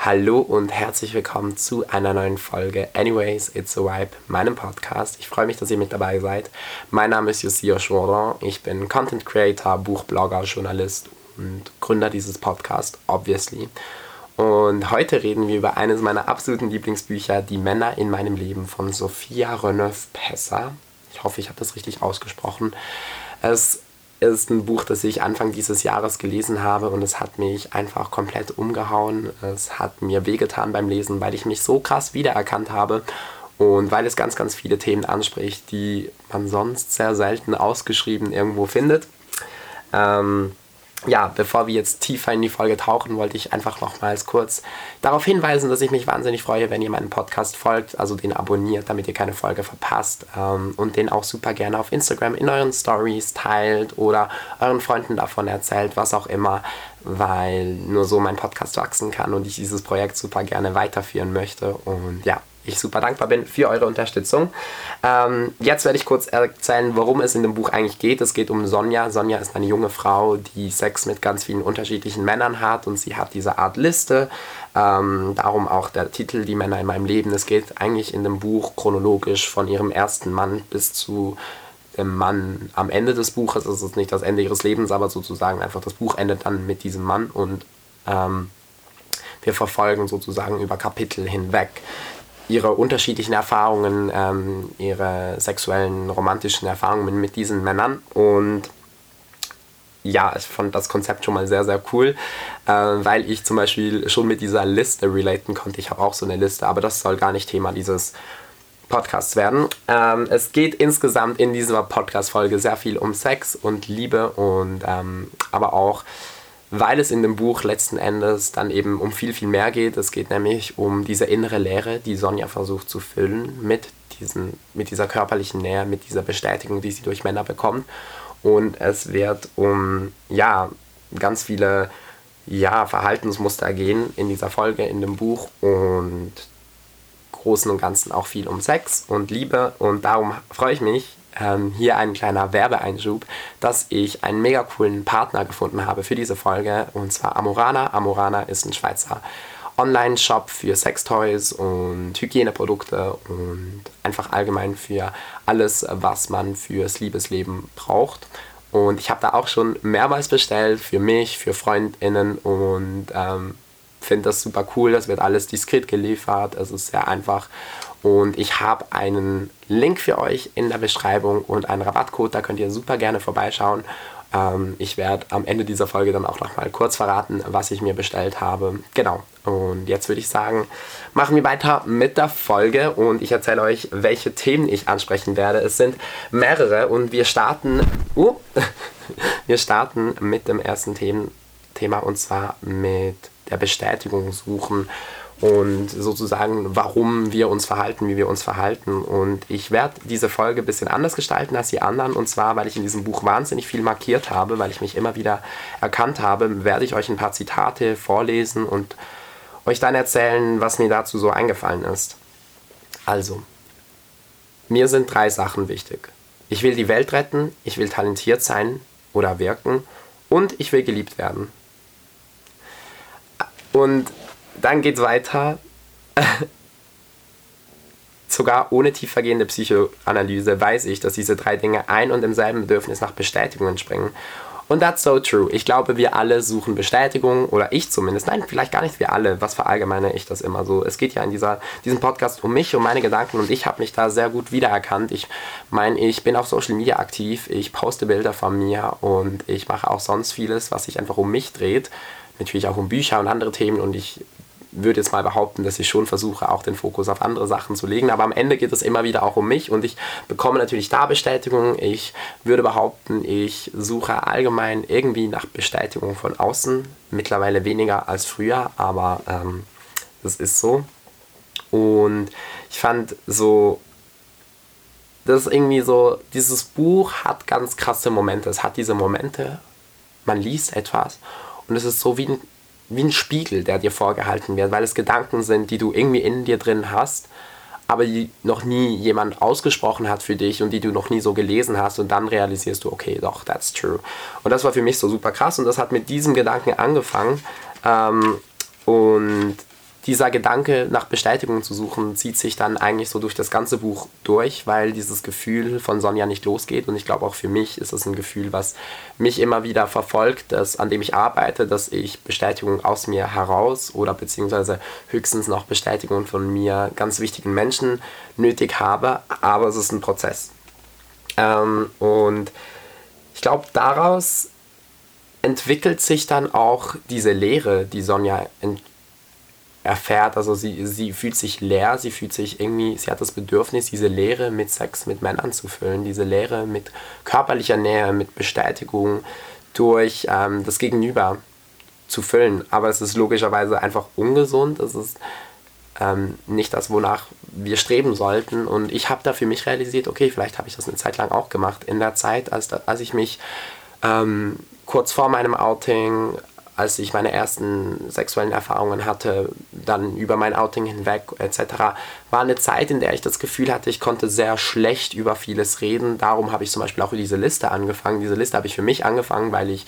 Hallo und herzlich willkommen zu einer neuen Folge Anyways, It's a Vibe, meinem Podcast. Ich freue mich, dass ihr mit dabei seid. Mein Name ist Josio Schworon. Ich bin Content Creator, Buchblogger, Journalist und Gründer dieses Podcasts, obviously. Und heute reden wir über eines meiner absoluten Lieblingsbücher, Die Männer in meinem Leben von Sophia Reneuve-Pesser. Ich hoffe, ich habe das richtig ausgesprochen. Es ist ein Buch, das ich Anfang dieses Jahres gelesen habe und es hat mich einfach komplett umgehauen. Es hat mir wehgetan beim Lesen, weil ich mich so krass wiedererkannt habe und weil es ganz, ganz viele Themen anspricht, die man sonst sehr selten ausgeschrieben irgendwo findet. Ähm, ja, bevor wir jetzt tiefer in die Folge tauchen, wollte ich einfach nochmals kurz darauf hinweisen, dass ich mich wahnsinnig freue, wenn ihr meinem Podcast folgt, also den abonniert, damit ihr keine Folge verpasst ähm, und den auch super gerne auf Instagram in euren Stories teilt oder euren Freunden davon erzählt, was auch immer, weil nur so mein Podcast wachsen kann und ich dieses Projekt super gerne weiterführen möchte. Und ja, ich super dankbar bin für eure Unterstützung. Ähm, jetzt werde ich kurz erzählen, worum es in dem Buch eigentlich geht. Es geht um Sonja. Sonja ist eine junge Frau, die Sex mit ganz vielen unterschiedlichen Männern hat und sie hat diese Art Liste. Ähm, darum auch der Titel Die Männer in meinem Leben. Es geht eigentlich in dem Buch chronologisch von ihrem ersten Mann bis zu dem Mann am Ende des Buches. Es ist nicht das Ende ihres Lebens, aber sozusagen einfach das Buch endet dann mit diesem Mann und ähm, wir verfolgen sozusagen über Kapitel hinweg ihre unterschiedlichen Erfahrungen, ähm, ihre sexuellen, romantischen Erfahrungen mit diesen Männern. Und ja, ich fand das Konzept schon mal sehr, sehr cool, äh, weil ich zum Beispiel schon mit dieser Liste relaten konnte. Ich habe auch so eine Liste, aber das soll gar nicht Thema dieses Podcasts werden. Ähm, es geht insgesamt in dieser Podcast-Folge sehr viel um Sex und Liebe und ähm, aber auch weil es in dem Buch letzten Endes dann eben um viel, viel mehr geht. Es geht nämlich um diese innere Leere, die Sonja versucht zu füllen mit, diesen, mit dieser körperlichen Nähe, mit dieser Bestätigung, die sie durch Männer bekommt. Und es wird um ja, ganz viele ja, Verhaltensmuster gehen in dieser Folge, in dem Buch und Großen und Ganzen auch viel um Sex und Liebe. Und darum freue ich mich, ähm, hier ein kleiner Werbeeinschub, dass ich einen mega coolen Partner gefunden habe für diese Folge und zwar Amorana. Amorana ist ein Schweizer Online-Shop für Sextoys und Hygieneprodukte und einfach allgemein für alles, was man fürs Liebesleben braucht. Und ich habe da auch schon mehrmals bestellt für mich, für FreundInnen und ähm, finde das super cool. Das wird alles diskret geliefert. Es ist sehr einfach und ich habe einen Link für euch in der Beschreibung und einen Rabattcode, da könnt ihr super gerne vorbeischauen. Ähm, ich werde am Ende dieser Folge dann auch nochmal kurz verraten, was ich mir bestellt habe. Genau. Und jetzt würde ich sagen, machen wir weiter mit der Folge und ich erzähle euch, welche Themen ich ansprechen werde. Es sind mehrere und wir starten, uh, wir starten mit dem ersten Themen, Thema und zwar mit der Bestätigung suchen und sozusagen, warum wir uns verhalten, wie wir uns verhalten. Und ich werde diese Folge ein bisschen anders gestalten als die anderen. Und zwar, weil ich in diesem Buch wahnsinnig viel markiert habe, weil ich mich immer wieder erkannt habe, werde ich euch ein paar Zitate vorlesen und euch dann erzählen, was mir dazu so eingefallen ist. Also, mir sind drei Sachen wichtig. Ich will die Welt retten, ich will talentiert sein oder wirken und ich will geliebt werden. Und dann geht es weiter. Sogar ohne tiefergehende Psychoanalyse weiß ich, dass diese drei Dinge ein und demselben Bedürfnis nach Bestätigung entspringen. Und that's so true. Ich glaube, wir alle suchen Bestätigung, oder ich zumindest. Nein, vielleicht gar nicht wir alle. Was verallgemeine ich das immer so? Es geht ja in dieser, diesem Podcast um mich, um meine Gedanken und ich habe mich da sehr gut wiedererkannt. Ich meine, ich bin auf Social Media aktiv, ich poste Bilder von mir und ich mache auch sonst vieles, was sich einfach um mich dreht. Natürlich auch um Bücher und andere Themen und ich würde jetzt mal behaupten, dass ich schon versuche, auch den Fokus auf andere Sachen zu legen. Aber am Ende geht es immer wieder auch um mich und ich bekomme natürlich da Bestätigung. Ich würde behaupten, ich suche allgemein irgendwie nach Bestätigung von außen. Mittlerweile weniger als früher, aber ähm, das ist so. Und ich fand so, das ist irgendwie so, dieses Buch hat ganz krasse Momente. Es hat diese Momente, man liest etwas und es ist so wie ein wie ein Spiegel, der dir vorgehalten wird, weil es Gedanken sind, die du irgendwie in dir drin hast, aber die noch nie jemand ausgesprochen hat für dich und die du noch nie so gelesen hast und dann realisierst du, okay, doch, that's true. Und das war für mich so super krass und das hat mit diesem Gedanken angefangen ähm, und dieser Gedanke nach Bestätigung zu suchen zieht sich dann eigentlich so durch das ganze Buch durch, weil dieses Gefühl von Sonja nicht losgeht und ich glaube auch für mich ist es ein Gefühl, was mich immer wieder verfolgt, das, an dem ich arbeite, dass ich Bestätigung aus mir heraus oder beziehungsweise höchstens noch Bestätigung von mir ganz wichtigen Menschen nötig habe, aber es ist ein Prozess. Ähm, und ich glaube, daraus entwickelt sich dann auch diese Lehre, die Sonja erfährt. Also sie, sie fühlt sich leer, sie fühlt sich irgendwie, sie hat das Bedürfnis, diese Leere mit Sex mit Männern zu füllen, diese Leere mit körperlicher Nähe, mit Bestätigung durch ähm, das Gegenüber zu füllen. Aber es ist logischerweise einfach ungesund. Es ist ähm, nicht das, wonach wir streben sollten. Und ich habe da für mich realisiert, okay, vielleicht habe ich das eine Zeit lang auch gemacht. In der Zeit, als, als ich mich ähm, kurz vor meinem Outing als ich meine ersten sexuellen Erfahrungen hatte, dann über mein Outing hinweg etc., war eine Zeit, in der ich das Gefühl hatte, ich konnte sehr schlecht über vieles reden. Darum habe ich zum Beispiel auch diese Liste angefangen. Diese Liste habe ich für mich angefangen, weil ich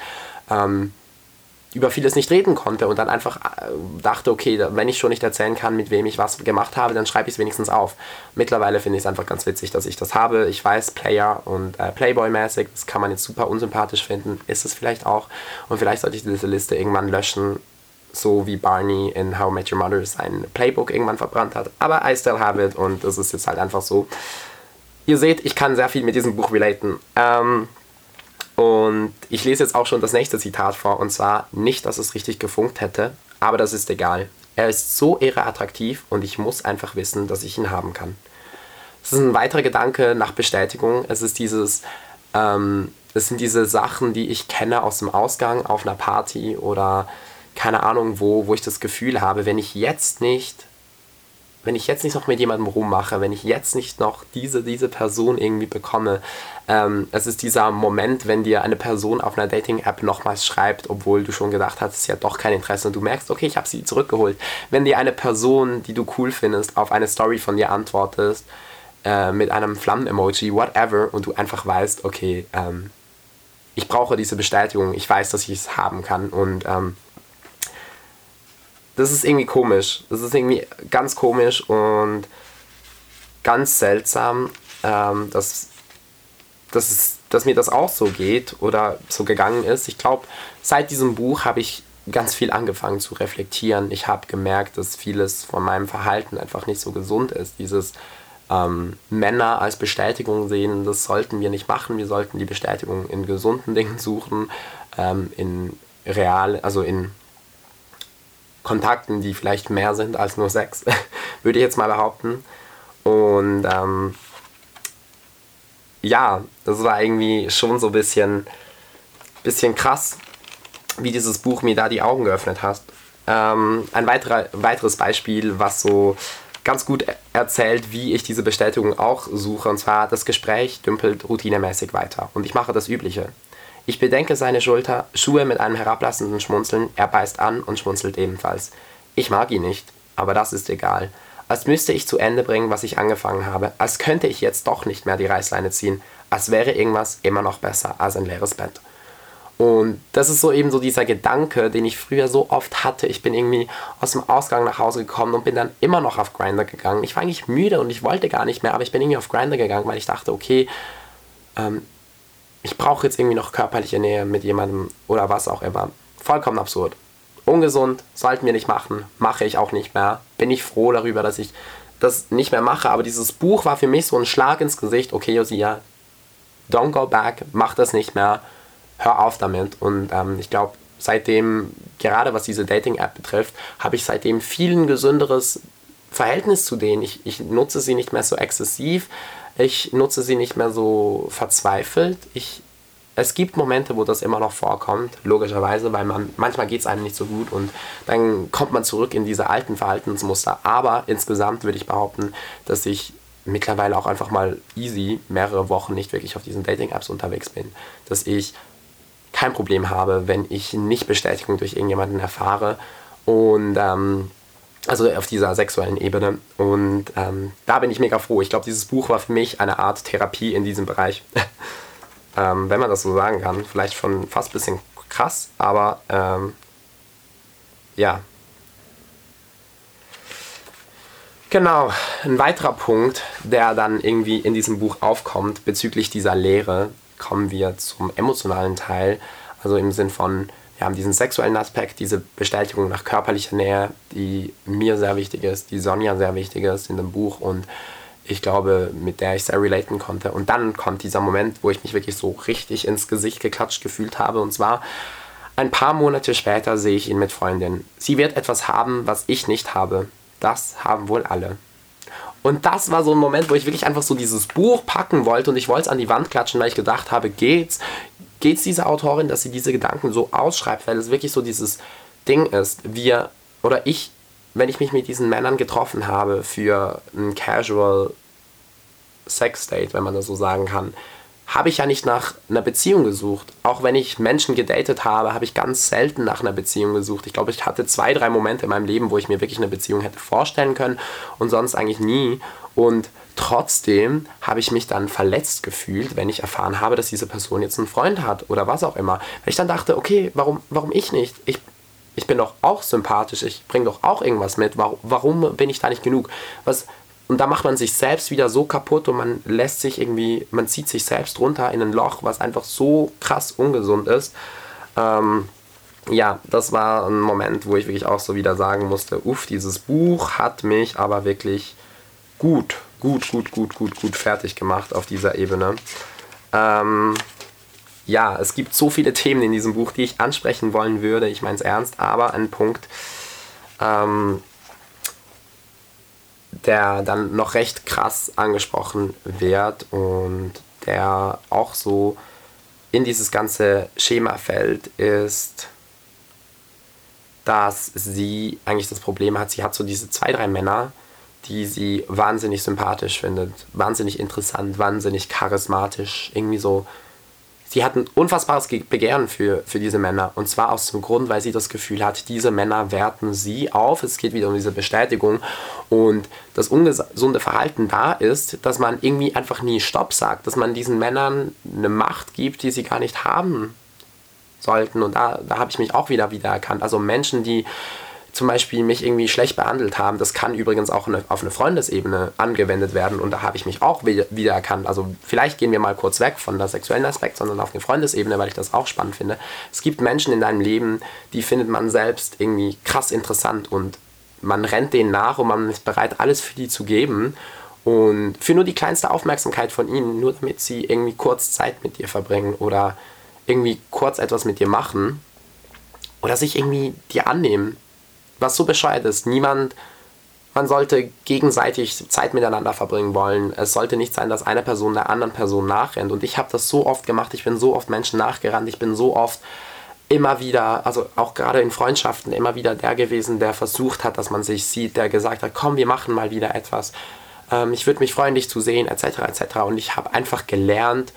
ähm, über vieles nicht reden konnte und dann einfach äh, dachte, okay, wenn ich schon nicht erzählen kann, mit wem ich was gemacht habe, dann schreibe ich es wenigstens auf. Mittlerweile finde ich es einfach ganz witzig, dass ich das habe. Ich weiß, Player und äh, Playboy-mäßig, das kann man jetzt super unsympathisch finden, ist es vielleicht auch. Und vielleicht sollte ich diese Liste irgendwann löschen, so wie Barney in How I Met Your Mother sein Playbook irgendwann verbrannt hat. Aber I still have it und das ist jetzt halt einfach so. Ihr seht, ich kann sehr viel mit diesem Buch relaten. Ähm, und ich lese jetzt auch schon das nächste Zitat vor, und zwar nicht, dass es richtig gefunkt hätte, aber das ist egal. Er ist so irre attraktiv und ich muss einfach wissen, dass ich ihn haben kann. Es ist ein weiterer Gedanke nach Bestätigung. Es ist dieses, ähm, es sind diese Sachen, die ich kenne aus dem Ausgang auf einer Party oder keine Ahnung wo, wo ich das Gefühl habe, wenn ich jetzt nicht wenn ich jetzt nicht noch mit jemandem rummache, wenn ich jetzt nicht noch diese, diese Person irgendwie bekomme, ähm, es ist dieser Moment, wenn dir eine Person auf einer Dating-App nochmals schreibt, obwohl du schon gedacht hast, sie hat doch kein Interesse und du merkst, okay, ich habe sie zurückgeholt. Wenn dir eine Person, die du cool findest, auf eine Story von dir antwortest, äh, mit einem Flammen-Emoji, whatever, und du einfach weißt, okay, ähm, ich brauche diese Bestätigung, ich weiß, dass ich es haben kann und ähm, das ist irgendwie komisch. Das ist irgendwie ganz komisch und ganz seltsam, ähm, dass, dass, es, dass mir das auch so geht oder so gegangen ist. Ich glaube, seit diesem Buch habe ich ganz viel angefangen zu reflektieren. Ich habe gemerkt, dass vieles von meinem Verhalten einfach nicht so gesund ist. Dieses ähm, Männer als Bestätigung sehen, das sollten wir nicht machen. Wir sollten die Bestätigung in gesunden Dingen suchen, ähm, in real, also in Kontakten, die vielleicht mehr sind als nur sechs, würde ich jetzt mal behaupten. Und ähm, ja, das war irgendwie schon so ein bisschen, bisschen krass, wie dieses Buch mir da die Augen geöffnet hat. Ähm, ein weiterer, weiteres Beispiel, was so ganz gut erzählt, wie ich diese Bestätigung auch suche. Und zwar, das Gespräch dümpelt routinemäßig weiter. Und ich mache das Übliche. Ich bedenke seine Schulter, Schuhe mit einem herablassenden Schmunzeln, er beißt an und schmunzelt ebenfalls. Ich mag ihn nicht, aber das ist egal. Als müsste ich zu Ende bringen, was ich angefangen habe, als könnte ich jetzt doch nicht mehr die Reißleine ziehen, als wäre irgendwas immer noch besser als ein leeres Bett. Und das ist so eben so dieser Gedanke, den ich früher so oft hatte. Ich bin irgendwie aus dem Ausgang nach Hause gekommen und bin dann immer noch auf Grinder gegangen. Ich war eigentlich müde und ich wollte gar nicht mehr, aber ich bin irgendwie auf Grinder gegangen, weil ich dachte, okay, ähm, ich brauche jetzt irgendwie noch körperliche Nähe mit jemandem oder was auch immer. Vollkommen absurd. Ungesund, sollten wir nicht machen, mache ich auch nicht mehr. Bin ich froh darüber, dass ich das nicht mehr mache, aber dieses Buch war für mich so ein Schlag ins Gesicht. Okay, Josia, don't go back, mach das nicht mehr, hör auf damit. Und ähm, ich glaube, seitdem, gerade was diese Dating-App betrifft, habe ich seitdem viel ein gesünderes Verhältnis zu denen. Ich, ich nutze sie nicht mehr so exzessiv. Ich nutze sie nicht mehr so verzweifelt. Ich, es gibt Momente, wo das immer noch vorkommt, logischerweise, weil man manchmal geht es einem nicht so gut und dann kommt man zurück in diese alten Verhaltensmuster. Aber insgesamt würde ich behaupten, dass ich mittlerweile auch einfach mal easy mehrere Wochen nicht wirklich auf diesen Dating-Apps unterwegs bin. Dass ich kein Problem habe, wenn ich nicht Bestätigung durch irgendjemanden erfahre und ähm, also auf dieser sexuellen Ebene. Und ähm, da bin ich mega froh. Ich glaube, dieses Buch war für mich eine Art Therapie in diesem Bereich. ähm, wenn man das so sagen kann. Vielleicht schon fast ein bisschen krass, aber ähm, ja. Genau, ein weiterer Punkt, der dann irgendwie in diesem Buch aufkommt bezüglich dieser Lehre, kommen wir zum emotionalen Teil, also im Sinn von, wir haben diesen sexuellen Aspekt, diese Bestätigung nach körperlicher Nähe, die mir sehr wichtig ist, die Sonja sehr wichtig ist in dem Buch und ich glaube, mit der ich sehr relaten konnte. Und dann kommt dieser Moment, wo ich mich wirklich so richtig ins Gesicht geklatscht gefühlt habe. Und zwar ein paar Monate später sehe ich ihn mit Freundin. Sie wird etwas haben, was ich nicht habe das haben wohl alle. Und das war so ein Moment, wo ich wirklich einfach so dieses Buch packen wollte und ich wollte es an die Wand klatschen, weil ich gedacht habe, geht's, geht's dieser Autorin, dass sie diese Gedanken so ausschreibt, weil es wirklich so dieses Ding ist, wir oder ich, wenn ich mich mit diesen Männern getroffen habe für ein Casual Sex Date, wenn man das so sagen kann, habe ich ja nicht nach einer Beziehung gesucht. Auch wenn ich Menschen gedatet habe, habe ich ganz selten nach einer Beziehung gesucht. Ich glaube, ich hatte zwei, drei Momente in meinem Leben, wo ich mir wirklich eine Beziehung hätte vorstellen können und sonst eigentlich nie. Und trotzdem habe ich mich dann verletzt gefühlt, wenn ich erfahren habe, dass diese Person jetzt einen Freund hat oder was auch immer. Weil ich dann dachte, okay, warum, warum ich nicht? Ich, ich bin doch auch sympathisch, ich bringe doch auch irgendwas mit. Warum, bin ich da nicht genug? Was, und da macht man sich selbst wieder so kaputt und man lässt sich irgendwie, man zieht sich selbst runter in ein Loch, was einfach so krass ungesund ist. Ähm, ja, das war ein Moment, wo ich wirklich auch so wieder sagen musste, uff, dieses Buch hat mich aber wirklich gut, gut, gut, gut, gut, gut fertig gemacht auf dieser Ebene. Ähm, ja, es gibt so viele Themen in diesem Buch, die ich ansprechen wollen würde. Ich meine es ernst, aber ein Punkt, ähm, der dann noch recht krass angesprochen wird und der auch so in dieses ganze Schema fällt, ist, dass sie eigentlich das Problem hat, sie hat so diese zwei, drei Männer, die sie wahnsinnig sympathisch findet, wahnsinnig interessant, wahnsinnig charismatisch, irgendwie so sie hat ein unfassbares Begehren für, für diese Männer. Und zwar aus dem Grund, weil sie das Gefühl hat, diese Männer werten sie auf. Es geht wieder um diese Bestätigung. Und das ungesunde Verhalten da ist, dass man irgendwie einfach nie Stopp sagt, dass man diesen Männern eine Macht gibt, die sie gar nicht haben sollten. Und da, da habe ich mich auch wieder wiedererkannt. Also Menschen, die zum Beispiel mich irgendwie schlecht behandelt haben. Das kann übrigens auch auf eine Freundesebene angewendet werden und da habe ich mich auch wiedererkannt. Also vielleicht gehen wir mal kurz weg von der sexuellen Aspekt, sondern auf eine Freundesebene, weil ich das auch spannend finde. Es gibt Menschen in deinem Leben, die findet man selbst irgendwie krass interessant und man rennt denen nach und man ist bereit, alles für die zu geben. Und für nur die kleinste Aufmerksamkeit von ihnen, nur damit sie irgendwie kurz Zeit mit dir verbringen oder irgendwie kurz etwas mit dir machen oder sich irgendwie dir annehmen was so bescheuert ist. Niemand, man sollte gegenseitig Zeit miteinander verbringen wollen. Es sollte nicht sein, dass eine Person der anderen Person nachrennt. Und ich habe das so oft gemacht. Ich bin so oft Menschen nachgerannt. Ich bin so oft immer wieder, also auch gerade in Freundschaften, immer wieder der gewesen, der versucht hat, dass man sich sieht, der gesagt hat, komm, wir machen mal wieder etwas. Ähm, ich würde mich freuen, dich zu sehen, etc. etc. Und ich habe einfach gelernt,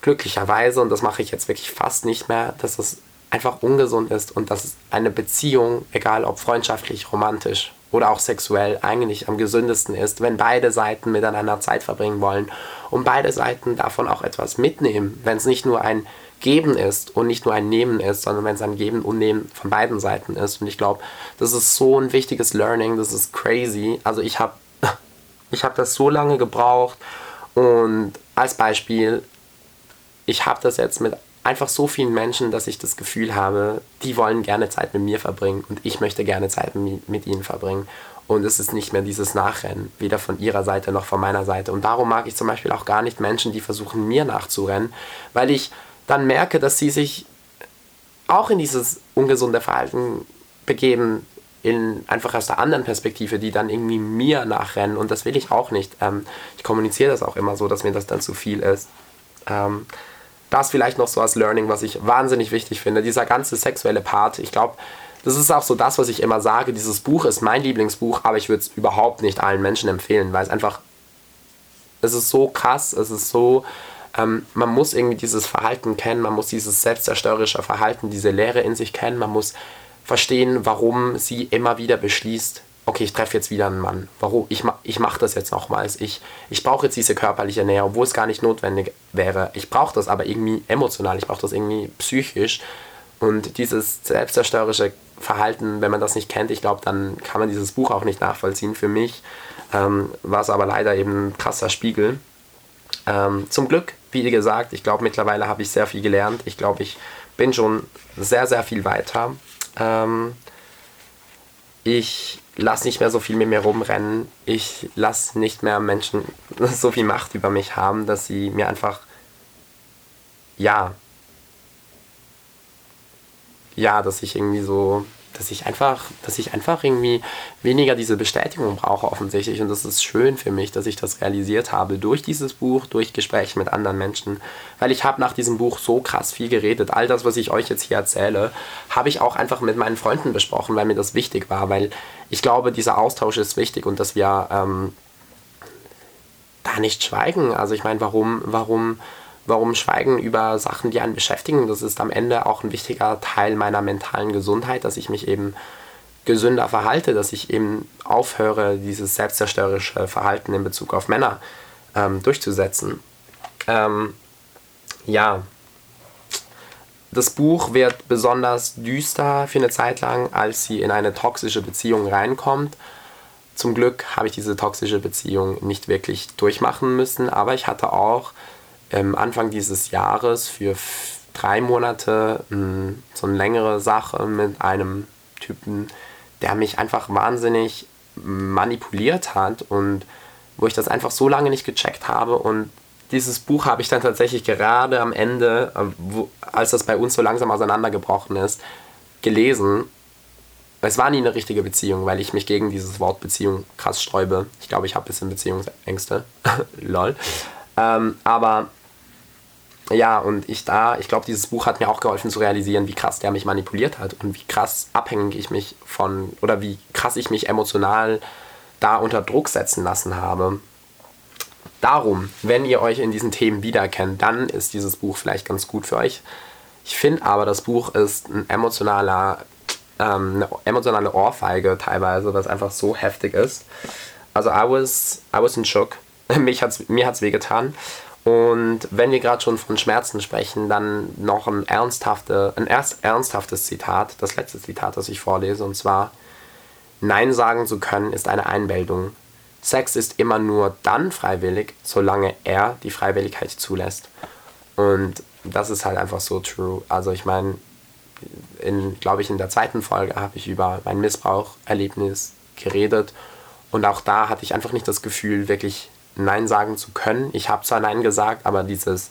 glücklicherweise, und das mache ich jetzt wirklich fast nicht mehr, dass es einfach ungesund ist und dass eine Beziehung, egal ob freundschaftlich, romantisch oder auch sexuell, eigentlich am gesündesten ist, wenn beide Seiten miteinander Zeit verbringen wollen und beide Seiten davon auch etwas mitnehmen, wenn es nicht nur ein Geben ist und nicht nur ein Nehmen ist, sondern wenn es ein Geben und Nehmen von beiden Seiten ist. Und ich glaube, das ist so ein wichtiges Learning, das ist crazy. Also ich habe ich hab das so lange gebraucht und als Beispiel, ich habe das jetzt mit einfach so vielen Menschen, dass ich das Gefühl habe, die wollen gerne Zeit mit mir verbringen und ich möchte gerne Zeit mit ihnen verbringen. Und es ist nicht mehr dieses Nachrennen, weder von ihrer Seite noch von meiner Seite. Und darum mag ich zum Beispiel auch gar nicht Menschen, die versuchen, mir nachzurennen, weil ich dann merke, dass sie sich auch in dieses ungesunde Verhalten begeben, in, einfach aus der anderen Perspektive, die dann irgendwie mir nachrennen. Und das will ich auch nicht. Ähm, ich kommuniziere das auch immer so, dass mir das dann zu viel ist. Ähm, das vielleicht noch so als Learning, was ich wahnsinnig wichtig finde. Dieser ganze sexuelle Part, ich glaube, das ist auch so das, was ich immer sage. Dieses Buch ist mein Lieblingsbuch, aber ich würde es überhaupt nicht allen Menschen empfehlen, weil es einfach, es ist so krass, es ist so, ähm, man muss irgendwie dieses Verhalten kennen, man muss dieses selbstzerstörerische Verhalten, diese Leere in sich kennen, man muss verstehen, warum sie immer wieder beschließt, okay, ich treffe jetzt wieder einen Mann. Warum? Ich, ich mache das jetzt nochmals. Ich, ich brauche jetzt diese körperliche Nähe, obwohl es gar nicht notwendig wäre. Ich brauche das aber irgendwie emotional, ich brauche das irgendwie psychisch. Und dieses selbstzerstörerische Verhalten, wenn man das nicht kennt, ich glaube, dann kann man dieses Buch auch nicht nachvollziehen. Für mich ähm, war es aber leider eben ein krasser Spiegel. Ähm, zum Glück, wie gesagt, ich glaube, mittlerweile habe ich sehr viel gelernt. Ich glaube, ich bin schon sehr, sehr viel weiter. Ähm, ich lasse nicht mehr so viel mit mir rumrennen. Ich lasse nicht mehr Menschen so viel Macht über mich haben, dass sie mir einfach, ja, ja, dass ich irgendwie so dass ich einfach, dass ich einfach irgendwie weniger diese Bestätigung brauche offensichtlich. Und das ist schön für mich, dass ich das realisiert habe durch dieses Buch, durch Gespräche mit anderen Menschen. Weil ich habe nach diesem Buch so krass viel geredet. All das, was ich euch jetzt hier erzähle, habe ich auch einfach mit meinen Freunden besprochen, weil mir das wichtig war. Weil ich glaube, dieser Austausch ist wichtig und dass wir ähm, da nicht schweigen. Also ich meine, warum, warum warum Schweigen über Sachen, die einen beschäftigen, das ist am Ende auch ein wichtiger Teil meiner mentalen Gesundheit, dass ich mich eben gesünder verhalte, dass ich eben aufhöre, dieses selbstzerstörerische Verhalten in Bezug auf Männer ähm, durchzusetzen. Ähm, ja, das Buch wird besonders düster für eine Zeit lang, als sie in eine toxische Beziehung reinkommt. Zum Glück habe ich diese toxische Beziehung nicht wirklich durchmachen müssen, aber ich hatte auch Anfang dieses Jahres für drei Monate hm, so eine längere Sache mit einem Typen, der mich einfach wahnsinnig manipuliert hat und wo ich das einfach so lange nicht gecheckt habe und dieses Buch habe ich dann tatsächlich gerade am Ende, äh, als das bei uns so langsam auseinandergebrochen ist, gelesen. Es war nie eine richtige Beziehung, weil ich mich gegen dieses Wort Beziehung krass sträube. Ich glaube, ich habe ein bisschen Beziehungsängste. Lol. Ähm, aber ja, und ich da, ich glaube, dieses Buch hat mir auch geholfen zu realisieren, wie krass der mich manipuliert hat und wie krass abhängig ich mich von, oder wie krass ich mich emotional da unter Druck setzen lassen habe. Darum, wenn ihr euch in diesen Themen wiederkennt, dann ist dieses Buch vielleicht ganz gut für euch. Ich finde aber, das Buch ist ein emotionaler, ähm, eine emotionale Ohrfeige teilweise, was einfach so heftig ist. Also I was, I was in shock. Mich hat's, mir hat es wehgetan. Und wenn wir gerade schon von Schmerzen sprechen, dann noch ein, ernsthafte, ein erst ernsthaftes Zitat, das letzte Zitat, das ich vorlese, und zwar, Nein sagen zu können ist eine Einbildung. Sex ist immer nur dann freiwillig, solange er die Freiwilligkeit zulässt. Und das ist halt einfach so true. Also ich meine, glaube ich, in der zweiten Folge habe ich über mein Missbraucherlebnis geredet. Und auch da hatte ich einfach nicht das Gefühl, wirklich Nein sagen zu können. Ich habe zwar Nein gesagt, aber dieses,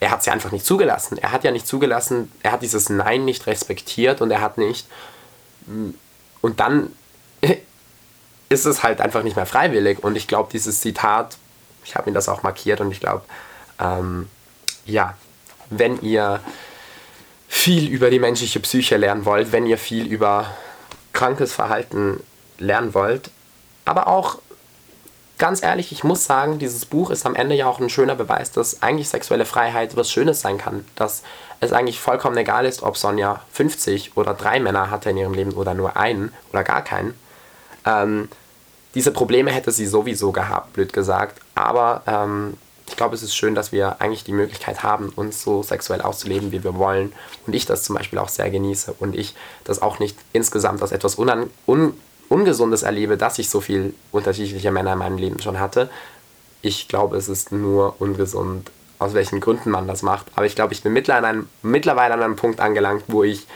er hat es ja einfach nicht zugelassen. Er hat ja nicht zugelassen, er hat dieses Nein nicht respektiert und er hat nicht. Mm, und dann ist es halt einfach nicht mehr freiwillig. Und ich glaube, dieses Zitat, ich habe mir das auch markiert und ich glaube, ähm, ja, wenn ihr viel über die menschliche Psyche lernen wollt, wenn ihr viel über krankes Verhalten lernen wollt, aber auch ganz ehrlich, ich muss sagen, dieses Buch ist am Ende ja auch ein schöner Beweis, dass eigentlich sexuelle Freiheit was Schönes sein kann. Dass es eigentlich vollkommen egal ist, ob Sonja 50 oder drei Männer hatte in ihrem Leben oder nur einen oder gar keinen. Ähm, diese Probleme hätte sie sowieso gehabt, blöd gesagt. Aber ähm, ich glaube, es ist schön, dass wir eigentlich die Möglichkeit haben, uns so sexuell auszuleben, wie wir wollen. Und ich das zum Beispiel auch sehr genieße. Und ich das auch nicht insgesamt als etwas unan un Ungesundes erlebe, dass ich so viele unterschiedliche Männer in meinem Leben schon hatte. Ich glaube, es ist nur ungesund, aus welchen Gründen man das macht. Aber ich glaube, ich bin mittlerweile an einem Punkt angelangt, wo ich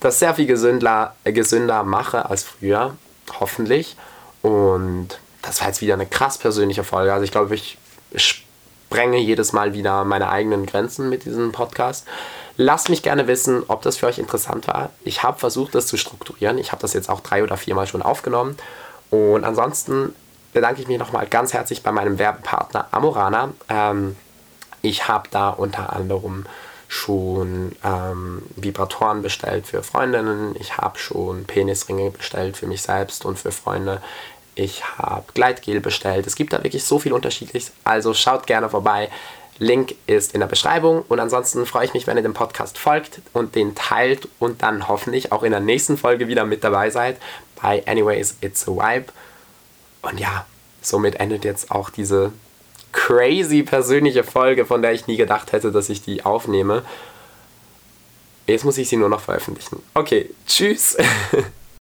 das sehr viel gesünder, äh, gesünder mache als früher. Hoffentlich. Und das war jetzt wieder eine krass persönliche Folge. Also ich glaube, ich sprenge jedes Mal wieder meine eigenen Grenzen mit diesem Podcast. Lasst mich gerne wissen, ob das für euch interessant war. Ich habe versucht, das zu strukturieren. Ich habe das jetzt auch drei oder viermal schon aufgenommen. Und ansonsten bedanke ich mich nochmal ganz herzlich bei meinem Werbepartner Amorana. Ähm, ich habe da unter anderem schon ähm, Vibratoren bestellt für Freundinnen. Ich habe schon Penisringe bestellt für mich selbst und für Freunde. Ich habe Gleitgel bestellt. Es gibt da wirklich so viel unterschiedliches. Also schaut gerne vorbei. Link ist in der Beschreibung und ansonsten freue ich mich, wenn ihr dem Podcast folgt und den teilt und dann hoffentlich auch in der nächsten Folge wieder mit dabei seid bei Anyways It's a Vibe. Und ja, somit endet jetzt auch diese crazy persönliche Folge, von der ich nie gedacht hätte, dass ich die aufnehme. Jetzt muss ich sie nur noch veröffentlichen. Okay, tschüss.